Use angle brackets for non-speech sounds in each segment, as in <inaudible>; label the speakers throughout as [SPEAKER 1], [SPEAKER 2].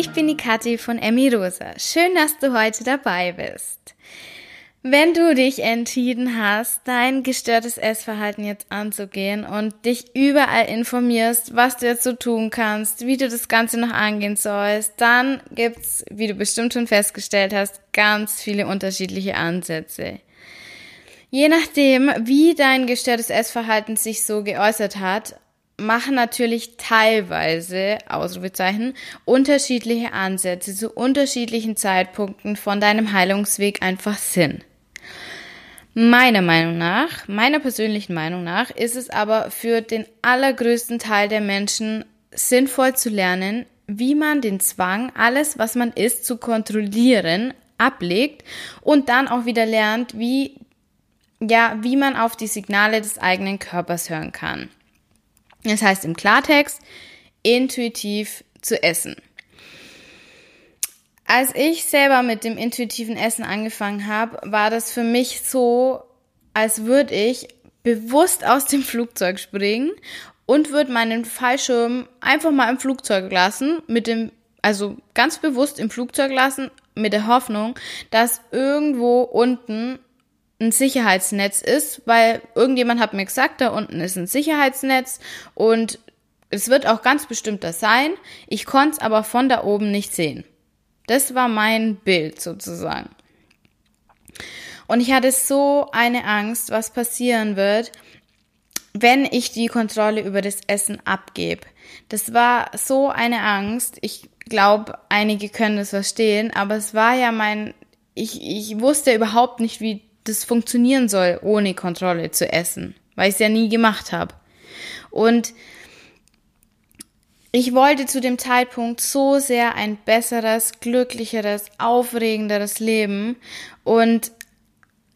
[SPEAKER 1] ich bin die Kathi von Emmy Rosa. Schön, dass du heute dabei bist. Wenn du dich entschieden hast, dein gestörtes Essverhalten jetzt anzugehen und dich überall informierst, was du jetzt so tun kannst, wie du das Ganze noch angehen sollst, dann gibt's, wie du bestimmt schon festgestellt hast, ganz viele unterschiedliche Ansätze. Je nachdem, wie dein gestörtes Essverhalten sich so geäußert hat, machen natürlich teilweise, Ausrufezeichen, unterschiedliche Ansätze zu unterschiedlichen Zeitpunkten von deinem Heilungsweg einfach Sinn. Meiner Meinung nach, meiner persönlichen Meinung nach, ist es aber für den allergrößten Teil der Menschen sinnvoll zu lernen, wie man den Zwang, alles, was man isst, zu kontrollieren, ablegt und dann auch wieder lernt, wie, ja, wie man auf die Signale des eigenen Körpers hören kann. Das heißt im Klartext, intuitiv zu essen. Als ich selber mit dem intuitiven Essen angefangen habe, war das für mich so, als würde ich bewusst aus dem Flugzeug springen und würde meinen Fallschirm einfach mal im Flugzeug lassen, mit dem, also ganz bewusst im Flugzeug lassen, mit der Hoffnung, dass irgendwo unten ein Sicherheitsnetz ist, weil irgendjemand hat mir gesagt, da unten ist ein Sicherheitsnetz und es wird auch ganz bestimmt das sein. Ich konnte es aber von da oben nicht sehen. Das war mein Bild sozusagen. Und ich hatte so eine Angst, was passieren wird, wenn ich die Kontrolle über das Essen abgebe. Das war so eine Angst. Ich glaube, einige können das verstehen, aber es war ja mein, ich, ich wusste überhaupt nicht, wie das funktionieren soll, ohne Kontrolle zu essen, weil ich es ja nie gemacht habe. Und ich wollte zu dem Zeitpunkt so sehr ein besseres, glücklicheres, aufregenderes Leben und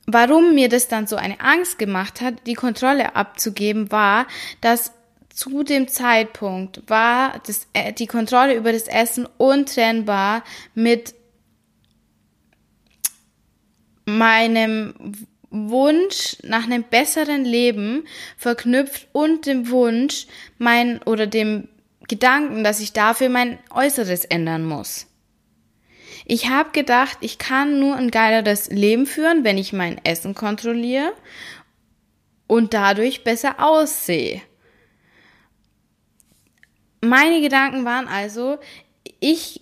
[SPEAKER 1] warum mir das dann so eine Angst gemacht hat, die Kontrolle abzugeben, war, dass zu dem Zeitpunkt war das, äh, die Kontrolle über das Essen untrennbar mit meinem Wunsch nach einem besseren Leben verknüpft und dem Wunsch mein oder dem Gedanken, dass ich dafür mein Äußeres ändern muss. Ich habe gedacht, ich kann nur ein geileres Leben führen, wenn ich mein Essen kontrolliere und dadurch besser aussehe. Meine Gedanken waren also, ich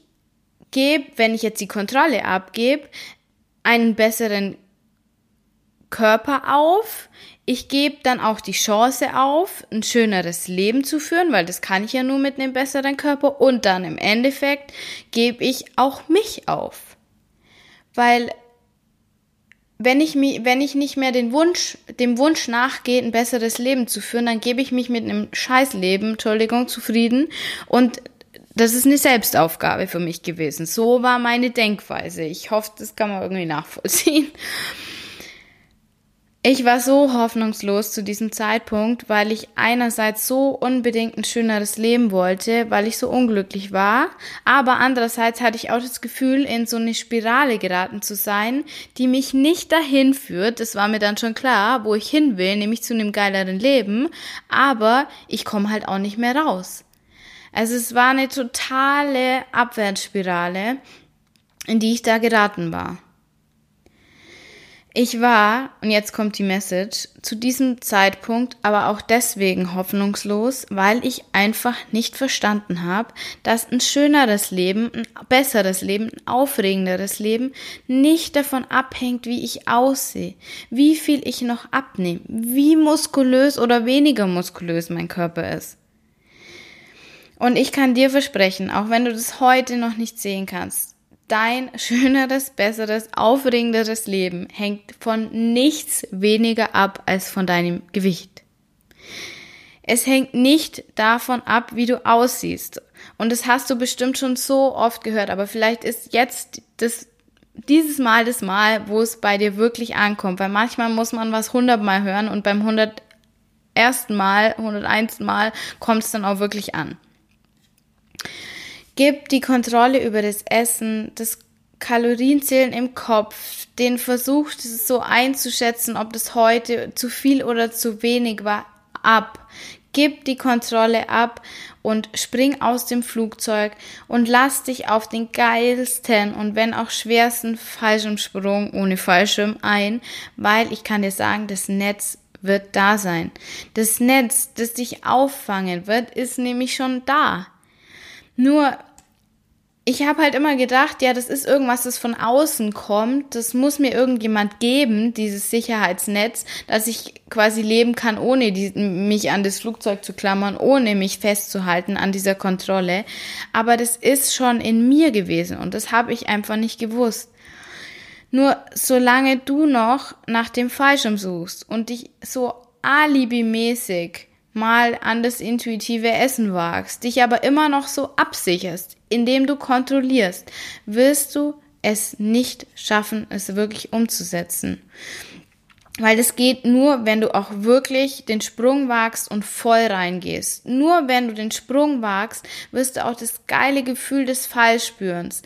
[SPEAKER 1] gebe, wenn ich jetzt die Kontrolle abgebe, einen besseren Körper auf. Ich gebe dann auch die Chance auf, ein schöneres Leben zu führen, weil das kann ich ja nur mit einem besseren Körper. Und dann im Endeffekt gebe ich auch mich auf. Weil wenn ich, mich, wenn ich nicht mehr den Wunsch, dem Wunsch nachgehe, ein besseres Leben zu führen, dann gebe ich mich mit einem Scheißleben, Entschuldigung, zufrieden und das ist eine Selbstaufgabe für mich gewesen. So war meine Denkweise. Ich hoffe, das kann man irgendwie nachvollziehen. Ich war so hoffnungslos zu diesem Zeitpunkt, weil ich einerseits so unbedingt ein schöneres Leben wollte, weil ich so unglücklich war, aber andererseits hatte ich auch das Gefühl, in so eine Spirale geraten zu sein, die mich nicht dahin führt, das war mir dann schon klar, wo ich hin will, nämlich zu einem geileren Leben, aber ich komme halt auch nicht mehr raus. Also es war eine totale Abwärtsspirale, in die ich da geraten war. Ich war, und jetzt kommt die Message, zu diesem Zeitpunkt aber auch deswegen hoffnungslos, weil ich einfach nicht verstanden habe, dass ein schöneres Leben, ein besseres Leben, ein aufregenderes Leben nicht davon abhängt, wie ich aussehe, wie viel ich noch abnehme, wie muskulös oder weniger muskulös mein Körper ist. Und ich kann dir versprechen, auch wenn du das heute noch nicht sehen kannst, dein schöneres, besseres, aufregenderes Leben hängt von nichts weniger ab als von deinem Gewicht. Es hängt nicht davon ab, wie du aussiehst. Und das hast du bestimmt schon so oft gehört, aber vielleicht ist jetzt das dieses Mal das Mal, wo es bei dir wirklich ankommt, weil manchmal muss man was hundertmal hören und beim hundert ersten Mal, hunderteins Mal kommt es dann auch wirklich an. Gib die Kontrolle über das Essen, das Kalorienzählen im Kopf, den Versuch, so einzuschätzen, ob das heute zu viel oder zu wenig war, ab. Gib die Kontrolle ab und spring aus dem Flugzeug und lass dich auf den geilsten und wenn auch schwersten Fallschirmsprung ohne Fallschirm ein, weil ich kann dir sagen, das Netz wird da sein. Das Netz, das dich auffangen wird, ist nämlich schon da. Nur ich habe halt immer gedacht, ja, das ist irgendwas, das von außen kommt. Das muss mir irgendjemand geben, dieses Sicherheitsnetz, dass ich quasi leben kann, ohne die, mich an das Flugzeug zu klammern, ohne mich festzuhalten an dieser Kontrolle. Aber das ist schon in mir gewesen und das habe ich einfach nicht gewusst. Nur solange du noch nach dem Fallschirm suchst und dich so alibimäßig mal an das intuitive Essen wagst, dich aber immer noch so absicherst, indem du kontrollierst, wirst du es nicht schaffen, es wirklich umzusetzen. Weil es geht nur, wenn du auch wirklich den Sprung wagst und voll reingehst. Nur wenn du den Sprung wagst, wirst du auch das geile Gefühl des Fallspürens.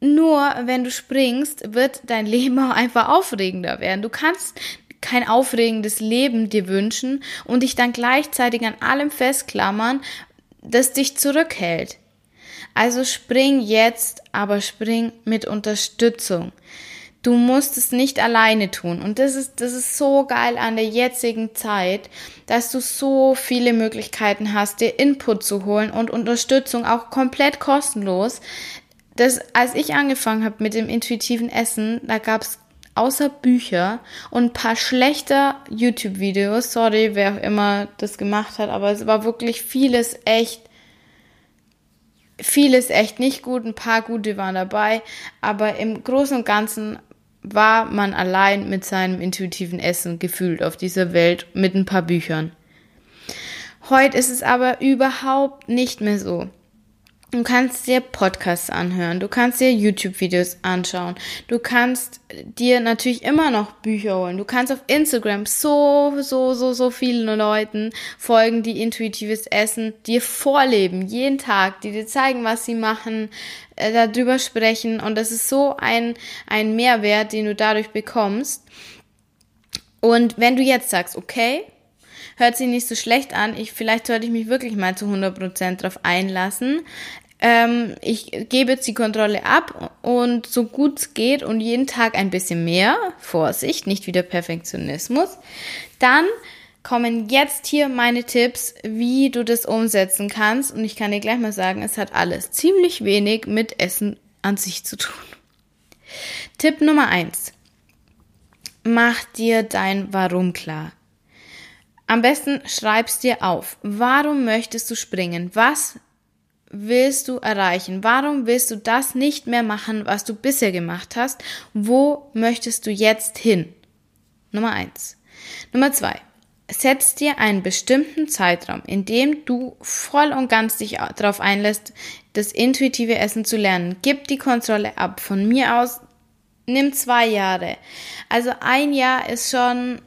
[SPEAKER 1] Nur wenn du springst, wird dein <laughs> Leben auch einfach aufregender werden. Du kannst kein aufregendes Leben dir wünschen und dich dann gleichzeitig an allem festklammern, das dich zurückhält. Also spring jetzt, aber spring mit Unterstützung. Du musst es nicht alleine tun. Und das ist, das ist so geil an der jetzigen Zeit, dass du so viele Möglichkeiten hast, dir Input zu holen und Unterstützung auch komplett kostenlos. Das, als ich angefangen habe mit dem intuitiven Essen, da gab es außer Bücher und ein paar schlechter YouTube-Videos. Sorry, wer auch immer das gemacht hat, aber es war wirklich vieles echt, vieles echt nicht gut. Ein paar gute waren dabei, aber im Großen und Ganzen war man allein mit seinem intuitiven Essen gefühlt auf dieser Welt mit ein paar Büchern. Heute ist es aber überhaupt nicht mehr so. Du kannst dir Podcasts anhören, du kannst dir YouTube-Videos anschauen, du kannst dir natürlich immer noch Bücher holen, du kannst auf Instagram so, so, so, so vielen Leuten folgen, die intuitives Essen dir vorleben, jeden Tag, die dir zeigen, was sie machen, äh, darüber sprechen und das ist so ein, ein Mehrwert, den du dadurch bekommst. Und wenn du jetzt sagst, okay, hört sich nicht so schlecht an. Ich, vielleicht sollte ich mich wirklich mal zu 100% drauf einlassen. Ähm, ich gebe jetzt die Kontrolle ab und so gut es geht und jeden Tag ein bisschen mehr. Vorsicht, nicht wieder Perfektionismus. Dann kommen jetzt hier meine Tipps, wie du das umsetzen kannst. Und ich kann dir gleich mal sagen, es hat alles ziemlich wenig mit Essen an sich zu tun. Tipp Nummer eins: Mach dir dein Warum klar. Am besten schreibst dir auf. Warum möchtest du springen? Was willst du erreichen? Warum willst du das nicht mehr machen, was du bisher gemacht hast? Wo möchtest du jetzt hin? Nummer eins. Nummer zwei. Setz dir einen bestimmten Zeitraum, in dem du voll und ganz dich darauf einlässt, das intuitive Essen zu lernen. Gib die Kontrolle ab. Von mir aus nimm zwei Jahre. Also ein Jahr ist schon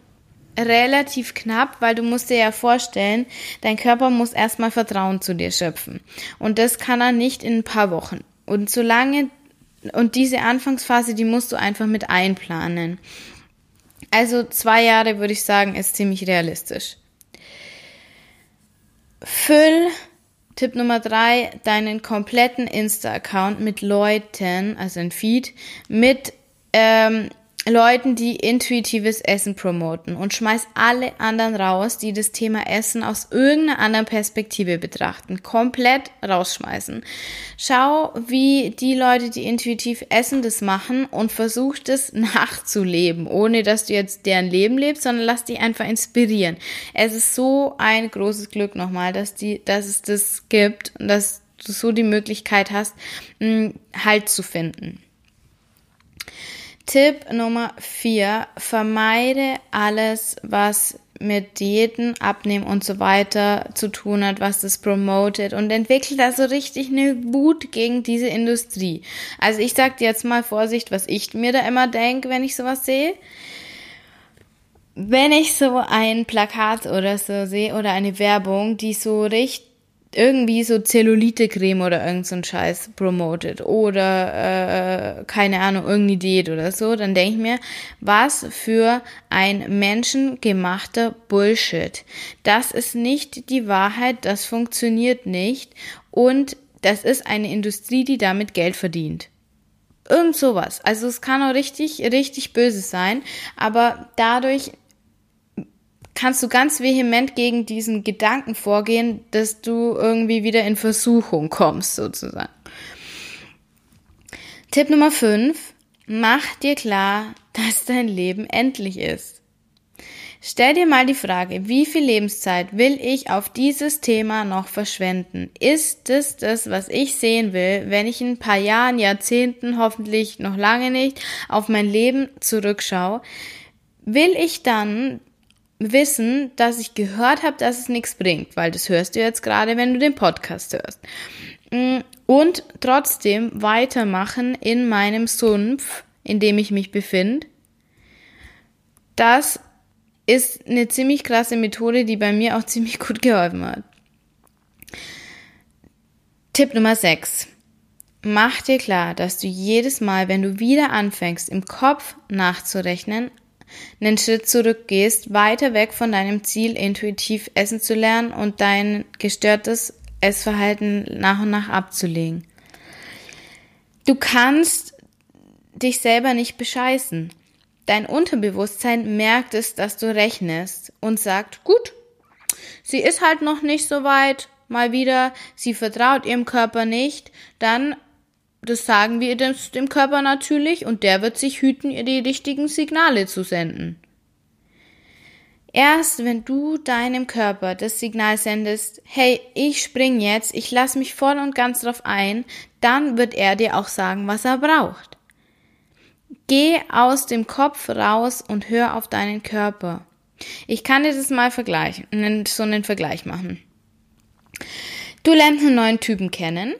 [SPEAKER 1] relativ knapp, weil du musst dir ja vorstellen, dein Körper muss erstmal Vertrauen zu dir schöpfen. Und das kann er nicht in ein paar Wochen. Und solange, und diese Anfangsphase, die musst du einfach mit einplanen. Also zwei Jahre würde ich sagen, ist ziemlich realistisch. Füll Tipp Nummer drei, deinen kompletten Insta-Account mit Leuten, also ein Feed, mit ähm, Leuten, die intuitives Essen promoten und schmeiß alle anderen raus, die das Thema Essen aus irgendeiner anderen Perspektive betrachten. Komplett rausschmeißen. Schau, wie die Leute, die intuitiv essen, das machen und versuch das <laughs> nachzuleben, ohne dass du jetzt deren Leben lebst, sondern lass dich einfach inspirieren. Es ist so ein großes Glück nochmal, dass die, dass es das gibt und dass du so die Möglichkeit hast, Halt zu finden. Tipp Nummer vier, vermeide alles, was mit Diäten, Abnehmen und so weiter zu tun hat, was das promotet und entwickle da so richtig eine Wut gegen diese Industrie. Also ich sag dir jetzt mal Vorsicht, was ich mir da immer denke, wenn ich sowas sehe. Wenn ich so ein Plakat oder so sehe oder eine Werbung, die so richtig irgendwie so Zellulite-Creme oder irgend so ein Scheiß promotet oder äh, keine Ahnung, irgendeine Diät oder so, dann denke ich mir, was für ein menschengemachter Bullshit. Das ist nicht die Wahrheit, das funktioniert nicht und das ist eine Industrie, die damit Geld verdient. Irgend sowas. Also es kann auch richtig, richtig böse sein, aber dadurch kannst du ganz vehement gegen diesen Gedanken vorgehen, dass du irgendwie wieder in Versuchung kommst, sozusagen. Tipp Nummer 5. Mach dir klar, dass dein Leben endlich ist. Stell dir mal die Frage, wie viel Lebenszeit will ich auf dieses Thema noch verschwenden? Ist es das, was ich sehen will, wenn ich in ein paar Jahren, Jahrzehnten, hoffentlich noch lange nicht, auf mein Leben zurückschaue? Will ich dann wissen, dass ich gehört habe, dass es nichts bringt, weil das hörst du jetzt gerade, wenn du den Podcast hörst. Mm, und trotzdem weitermachen in meinem Sumpf, in dem ich mich befinde. Das ist eine ziemlich krasse Methode, die bei mir auch <laughs> ziemlich gut geholfen hat. Tipp Nummer 6. Mach dir klar, dass du jedes Mal, wenn du wieder anfängst, im Kopf nachzurechnen, einen Schritt zurückgehst, weiter weg von deinem Ziel, intuitiv essen zu lernen und dein gestörtes Essverhalten nach und nach abzulegen. Du kannst dich selber nicht bescheißen. Dein Unterbewusstsein merkt es, dass du rechnest und sagt, gut, sie ist halt noch nicht so weit, mal wieder, sie vertraut ihrem Körper nicht, dann das sagen wir dem Körper natürlich und der wird sich hüten, ihr die richtigen Signale zu senden. Erst wenn du deinem Körper das Signal sendest, hey, ich spring jetzt, ich lass mich voll und ganz drauf ein, dann wird er dir auch sagen, was er braucht. Geh aus dem Kopf raus und hör auf deinen Körper. Ich kann dir das mal vergleichen, so einen Vergleich machen. Du lernst einen neuen Typen kennen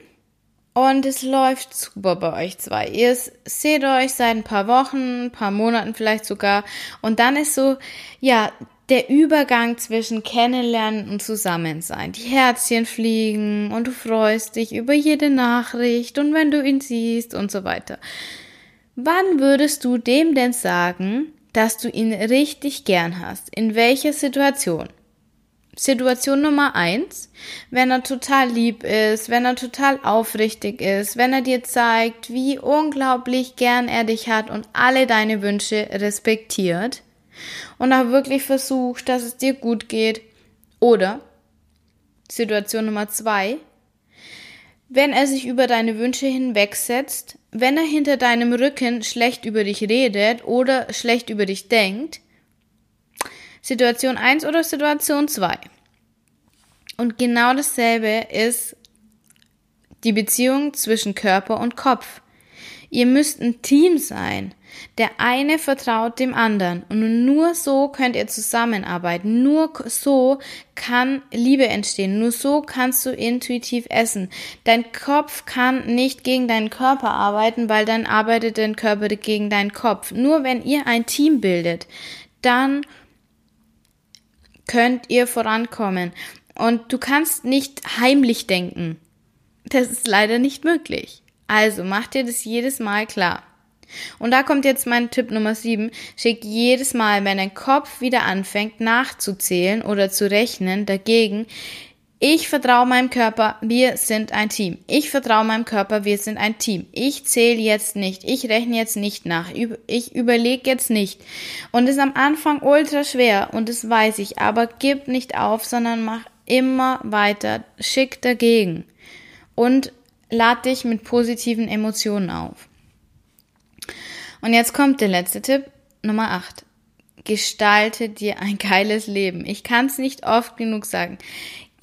[SPEAKER 1] und es läuft super bei euch zwei. Ihr seht euch seit ein paar Wochen, ein paar Monaten vielleicht sogar. Und dann ist so, ja, der Übergang zwischen Kennenlernen und Zusammensein. Die Herzchen fliegen und du freust dich über jede Nachricht und wenn du ihn siehst und so weiter. Wann würdest du dem denn sagen, dass du ihn richtig gern hast? In welcher Situation? Situation Nummer eins, wenn er total lieb ist, wenn er total aufrichtig ist, wenn er dir zeigt, wie unglaublich gern er dich hat und alle deine Wünsche respektiert und auch wirklich versucht, dass es dir gut geht. Oder Situation Nummer zwei, wenn er sich über deine Wünsche hinwegsetzt, wenn er hinter deinem Rücken schlecht über dich redet oder schlecht über dich denkt, Situation 1 oder Situation 2. Und genau dasselbe ist die Beziehung zwischen Körper und Kopf. Ihr müsst ein Team sein. Der eine vertraut dem anderen. Und nur so könnt ihr zusammenarbeiten. Nur so kann Liebe entstehen. Nur so kannst du intuitiv essen. Dein Kopf kann nicht gegen deinen Körper arbeiten, weil dann arbeitet dein Körper gegen deinen Kopf. Nur wenn ihr ein Team bildet, dann könnt ihr vorankommen. Und du kannst nicht heimlich denken. Das ist leider nicht möglich. Also mach dir das jedes Mal klar. Und da kommt jetzt mein Tipp Nummer 7. Schick jedes Mal, wenn dein Kopf wieder anfängt nachzuzählen oder zu rechnen, dagegen, ich vertraue meinem Körper, wir sind ein Team. Ich vertraue meinem Körper, wir sind ein Team. Ich zähle jetzt nicht, ich rechne jetzt nicht nach, ich überlege jetzt nicht. Und es ist am Anfang ultra schwer und das weiß ich, aber gib nicht auf, sondern mach immer weiter, schick dagegen und lad dich mit positiven Emotionen auf. Und jetzt kommt der letzte Tipp, Nummer 8. Gestalte dir ein geiles Leben. Ich kann es nicht oft genug sagen.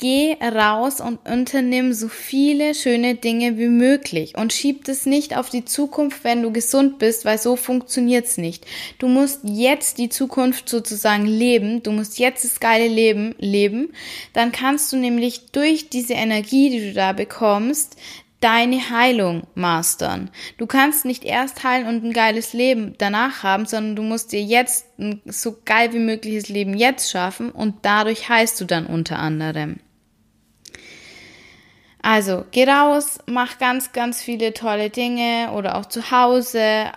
[SPEAKER 1] Geh raus und unternimm so viele schöne Dinge wie möglich und schieb es nicht auf die Zukunft, wenn du gesund bist, weil so funktioniert's nicht. Du musst jetzt die Zukunft sozusagen leben, du musst jetzt das geile Leben leben, dann kannst du nämlich durch diese Energie, die du da bekommst, deine Heilung mastern. Du kannst nicht erst heilen und ein geiles Leben danach haben, sondern du musst dir jetzt ein so geil wie mögliches Leben jetzt schaffen und dadurch heilst du dann unter anderem. Also, geh raus, mach ganz, ganz viele tolle Dinge oder auch zu Hause.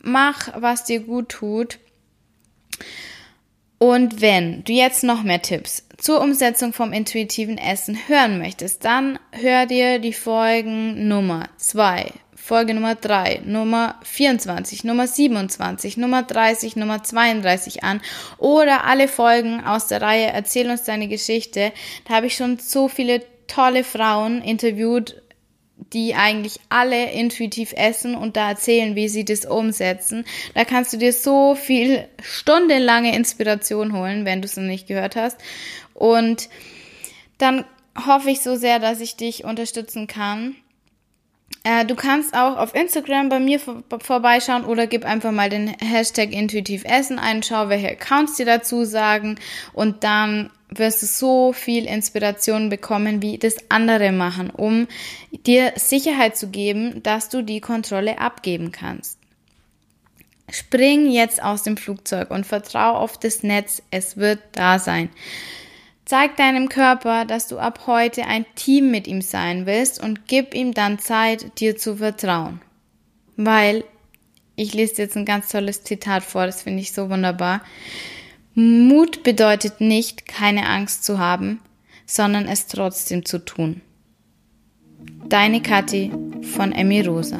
[SPEAKER 1] Mach, was dir gut tut. Und wenn du jetzt noch mehr Tipps zur Umsetzung vom intuitiven Essen hören möchtest, dann hör dir die Folgen Nummer 2, Folge Nummer 3, Nummer 24, Nummer 27, Nummer 30, Nummer 32 an oder alle Folgen aus der Reihe Erzähl uns deine Geschichte. Da habe ich schon so viele tolle Frauen interviewt, die eigentlich alle intuitiv essen und da erzählen, wie sie das umsetzen. Da kannst du dir so viel stundenlange Inspiration holen, wenn du es noch nicht gehört hast. Und dann hoffe ich so sehr, dass ich dich unterstützen kann. Äh, du kannst auch auf Instagram bei mir vor vorbeischauen oder gib einfach mal den Hashtag intuitiv essen ein, schau, welche Accounts dir dazu sagen und dann wirst du so viel Inspiration bekommen, wie das andere machen, um dir Sicherheit zu geben, dass du die Kontrolle abgeben kannst. Spring jetzt aus dem Flugzeug und vertrau auf das Netz, es wird da sein. Zeig deinem Körper, dass du ab heute ein Team mit ihm sein willst und gib ihm dann Zeit, dir zu vertrauen. Weil, ich lese jetzt ein ganz tolles Zitat vor, das finde ich so wunderbar. Mut bedeutet nicht, keine Angst zu haben, sondern es trotzdem zu tun. Deine Kathi von Emmy Rosa.